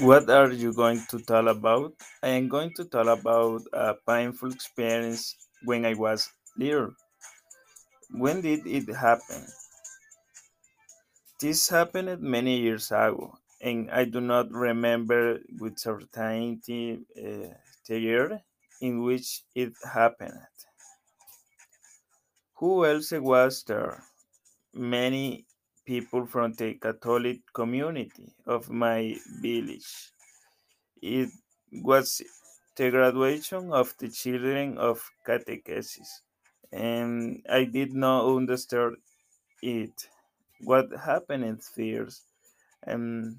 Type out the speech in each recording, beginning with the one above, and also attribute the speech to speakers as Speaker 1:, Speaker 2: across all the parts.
Speaker 1: What are you going to tell about? I am going to tell about a painful experience when I was little. When did it happen? This happened many years ago, and I do not remember with certainty uh, the year in which it happened. Who else was there? Many people from the Catholic community of my village. It was the graduation of the children of catechesis, and I did not understand it. What happened first? Um,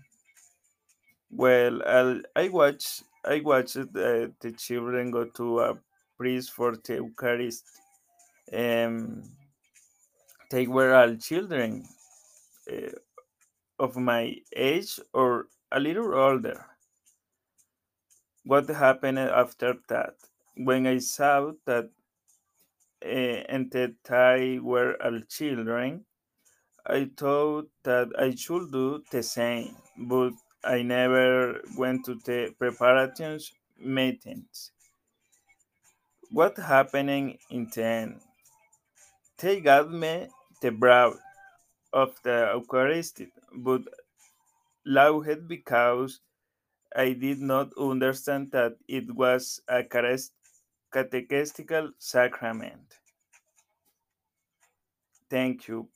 Speaker 1: well, I'll, I watched I watched uh, the children go to a priest for the Eucharist. Um, they were all children uh, of my age or a little older. What happened after that? When I saw that uh, and that I were all children, I thought that I should do the same, but I never went to the preparations meetings. What happened in the end? They gave me the brow of the Eucharist, but laughed because I did not understand that it was a catechetical sacrament. Thank you.